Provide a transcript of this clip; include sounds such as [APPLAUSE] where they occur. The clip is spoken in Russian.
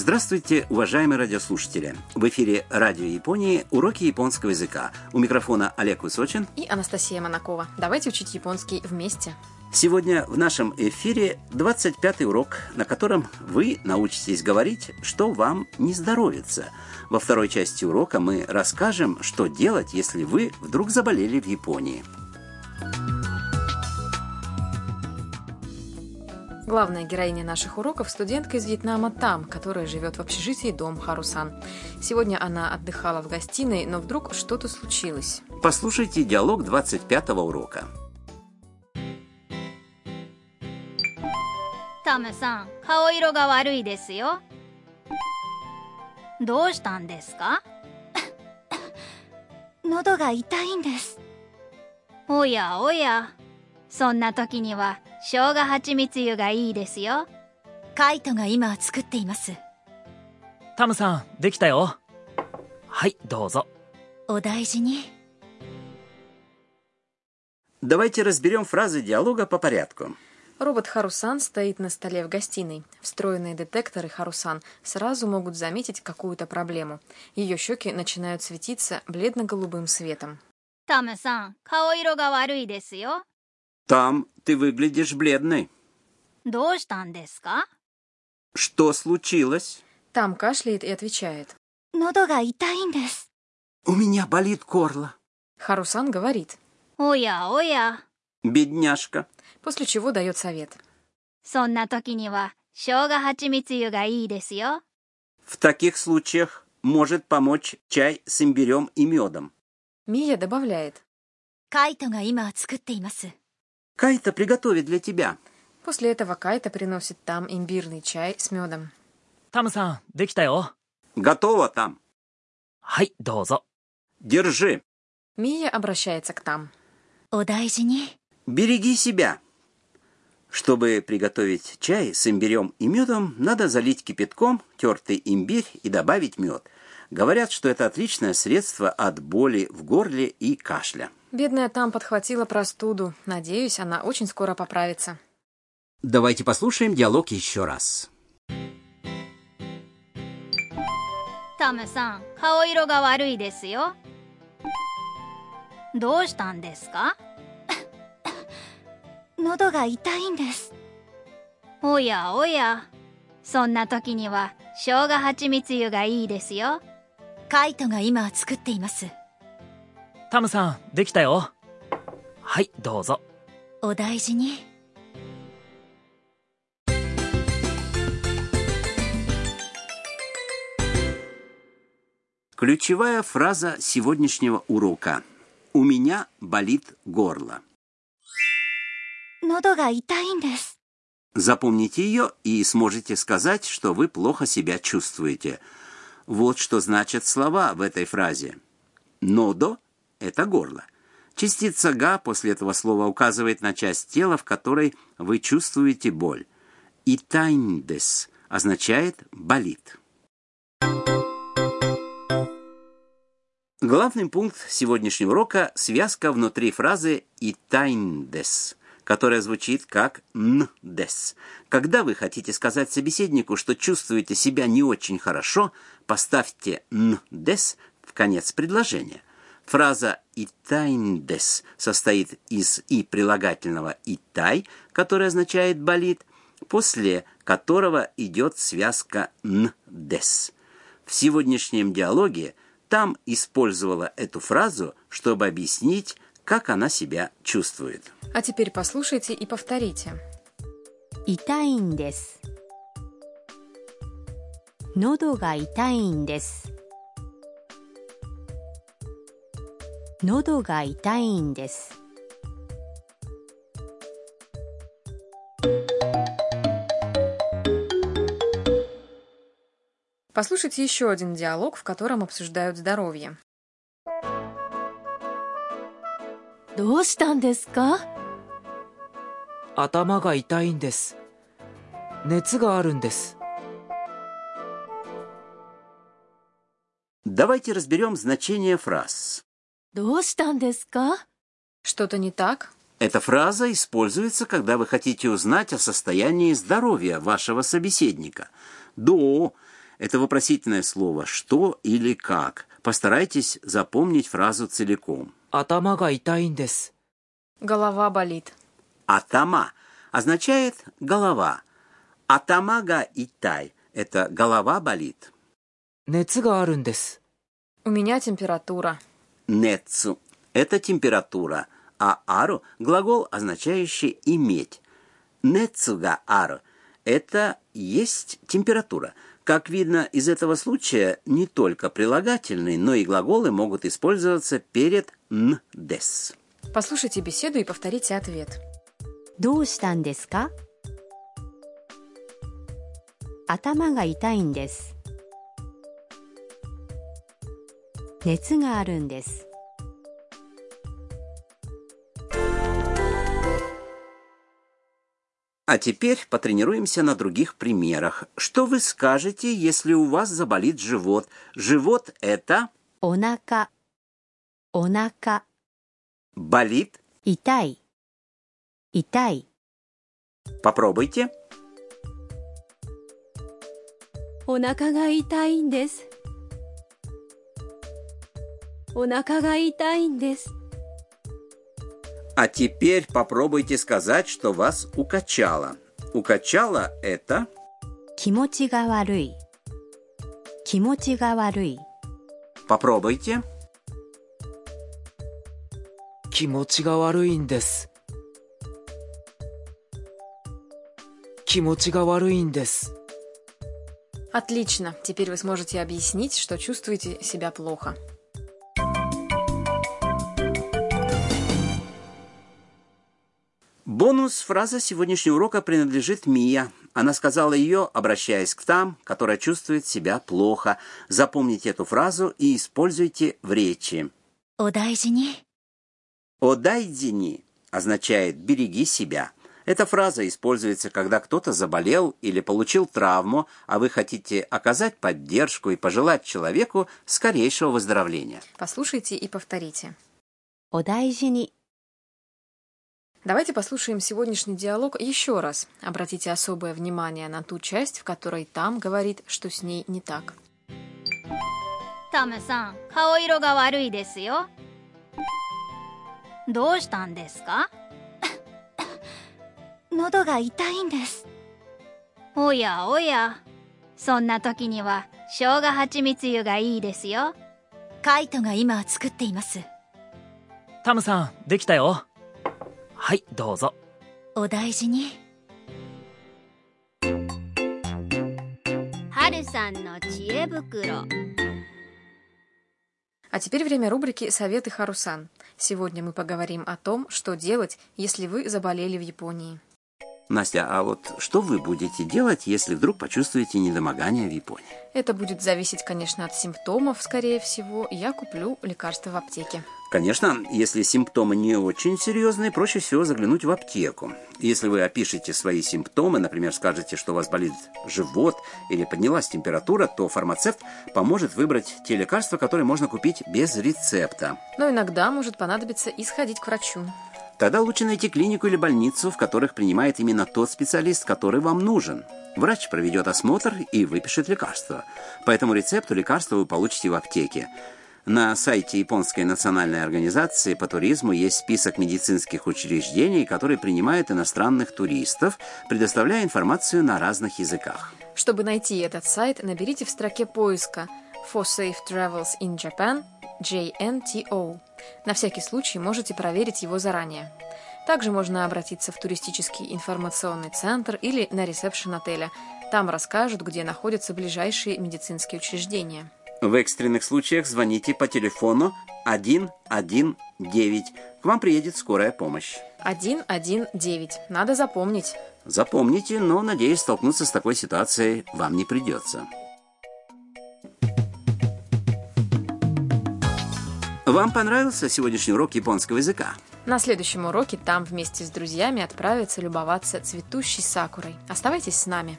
Здравствуйте, уважаемые радиослушатели! В эфире Радио Японии уроки японского языка. У микрофона Олег Высочин и Анастасия Монакова. Давайте учить японский вместе. Сегодня в нашем эфире 25-й урок, на котором вы научитесь говорить, что вам не здоровится. Во второй части урока мы расскажем, что делать, если вы вдруг заболели в Японии. Главная героиня наших уроков – студентка из Вьетнама Там, которая живет в общежитии Дом Харусан. Сегодня она отдыхала в гостиной, но вдруг что-то случилось. Послушайте диалог 25-го урока. タムさん顔色が悪いですよどうしたんですか喉が痛いんですおやおやそんな時には [COUGHS] 生姜蜂蜜湯がいいですよカイトが今作っていますタムさんできたよはいどうぞお大事に Давайте разберем фразы диалога по порядку. Робот Харусан стоит на столе в гостиной. Встроенные детекторы Харусан сразу могут заметить какую-то проблему. Ее щеки начинают светиться бледно-голубым светом. タムさん顔色が悪いですよ Там ты выглядишь бледной. どうしたんですか Что случилось? Там кашляет и отвечает. 喉が痛いんです У меня болит горло. Харусан говорит, おやおや Бедняжка. после чего дает совет. そんな時には生姜蜂蜜湯がいいですよ В таких случаях может помочь чай с имбирем и медом. Мия добавляет. カイトが今作っています Кайта приготовит для тебя». После этого Кайта приносит там имбирный чай с медом. «Там-сан, декитайо». «Готово, там». «Хай, дозо». «Держи». Мия обращается к там. «Одайзини». «Береги себя». Чтобы приготовить чай с имбирем и медом, надо залить кипятком тертый имбирь и добавить мед. Говорят, что это отличное средство от боли в горле и кашля. Бедная там подхватила простуду. Надеюсь, она очень скоро поправится. Давайте послушаем диалог еще раз. タムさん顔色が悪いですよどうしたんですか喉が痛いんですおやおやそんな時には生姜蜂蜜湯がいいですよカイトが今作っています [COUGHS] タムさんできたよはいどうぞお大事に Ключевая фраза сегодняшнего урока. У меня болит горло. 喉が痛いんです Запомните ее и сможете сказать, что вы плохо себя чувствуете. Вот что значат слова в этой фразе. «Нодо» — это горло. Частица «га» после этого слова указывает на часть тела, в которой вы чувствуете боль. «Итайндес» означает «болит». Главный пункт сегодняшнего урока – связка внутри фразы «итайндес», которая звучит как «ндес». Когда вы хотите сказать собеседнику, что чувствуете себя не очень хорошо, поставьте «ндес» в конец предложения. Фраза «итайндес» состоит из и прилагательного «итай», которое означает «болит», после которого идет связка «ндес». В сегодняшнем диалоге там использовала эту фразу, чтобы объяснить, как она себя чувствует. А теперь послушайте и повторите. 痛いんです喉が痛いんです 喉が痛いんです Послушайте еще один диалог, в котором обсуждают здоровье. どうしたんですか頭が痛いんです熱があるんです Давайте разберем значение фраз. Что-то не так? Эта фраза используется, когда вы хотите узнать о состоянии здоровья вашего собеседника. «До» — это вопросительное слово «что» или «как». Постарайтесь запомнить фразу целиком. «Атама итайндес». Голова болит. «Атама» означает «голова». Атамага итай» — это «голова болит». «Нецга. У меня температура «Нецу» — это температура, а «ару» — глагол, означающий «иметь». «Нецуга ару» — это есть температура. Как видно из этого случая, не только прилагательные, но и глаголы могут использоваться перед «н-дес». Послушайте беседу и повторите ответ. どうしたんですか頭が痛いんです。 熱があるんです。 А теперь потренируемся на других примерах. Что вы скажете, если у вас заболит живот? Живот – это お腹、お腹、 болит. 痛い、痛い。 Попробуйте. お腹が痛 А теперь попробуйте сказать, что вас укачало. Укачало – это 気持ちが悪い。気持ちが悪い。 Попробуйте. 気持ちが悪いんです。気持ちが悪いんです。 Отлично. Теперь вы сможете объяснить, что чувствуете себя плохо. Бонус фраза сегодняшнего урока принадлежит Мия. Она сказала ее, обращаясь к там, которая чувствует себя плохо. Запомните эту фразу и используйте в речи. «Одайдини». «Одайдини» означает «береги себя». Эта фраза используется, когда кто-то заболел или получил травму, а вы хотите оказать поддержку и пожелать человеку скорейшего выздоровления. Послушайте и повторите. «Одайдини» Давайте послушаем сегодняшний диалог еще раз. Обратите особое внимание на ту часть, в которой там говорит, что с ней не так. タムさん、顔色が悪いですよ。どうしたんですか喉が痛いんです。おやおや、そんな時には生姜蜂蜜湯がいいですよ。カイトが今作っています。タムさん、できたよ。 [COUGHS] はい、どうぞ。お大事に。はるさんの知恵袋。 А теперь время рубрики «Советы Харусан». Сегодня мы поговорим о том, что делать, если вы заболели в Японии. Настя, а вот что вы будете делать, если вдруг почувствуете недомогание в Японии? Это будет зависеть, конечно, от симптомов, скорее всего. Я куплю лекарства в аптеке. Конечно, если симптомы не очень серьезные, проще всего заглянуть в аптеку. Если вы опишете свои симптомы, например, скажете, что у вас болит живот или поднялась температура, то фармацевт поможет выбрать те лекарства, которые можно купить без рецепта. Но иногда может понадобиться и сходить к врачу. Тогда лучше найти клинику или больницу, в которых принимает именно тот специалист, который вам нужен. Врач проведет осмотр и выпишет лекарство. По этому рецепту лекарство вы получите в аптеке. На сайте Японской национальной организации по туризму есть список медицинских учреждений, которые принимают иностранных туристов, предоставляя информацию на разных языках. Чтобы найти этот сайт, наберите в строке поиска For Safe Travels in Japan JNTO. На всякий случай можете проверить его заранее. Также можно обратиться в туристический информационный центр или на ресепшн отеля. Там расскажут, где находятся ближайшие медицинские учреждения. В экстренных случаях звоните по телефону 119. К вам приедет скорая помощь. 119. Надо запомнить. Запомните, но, надеюсь, столкнуться с такой ситуацией вам не придется. Вам понравился сегодняшний урок японского языка? На следующем уроке там вместе с друзьями отправятся любоваться цветущей сакурой. Оставайтесь с нами.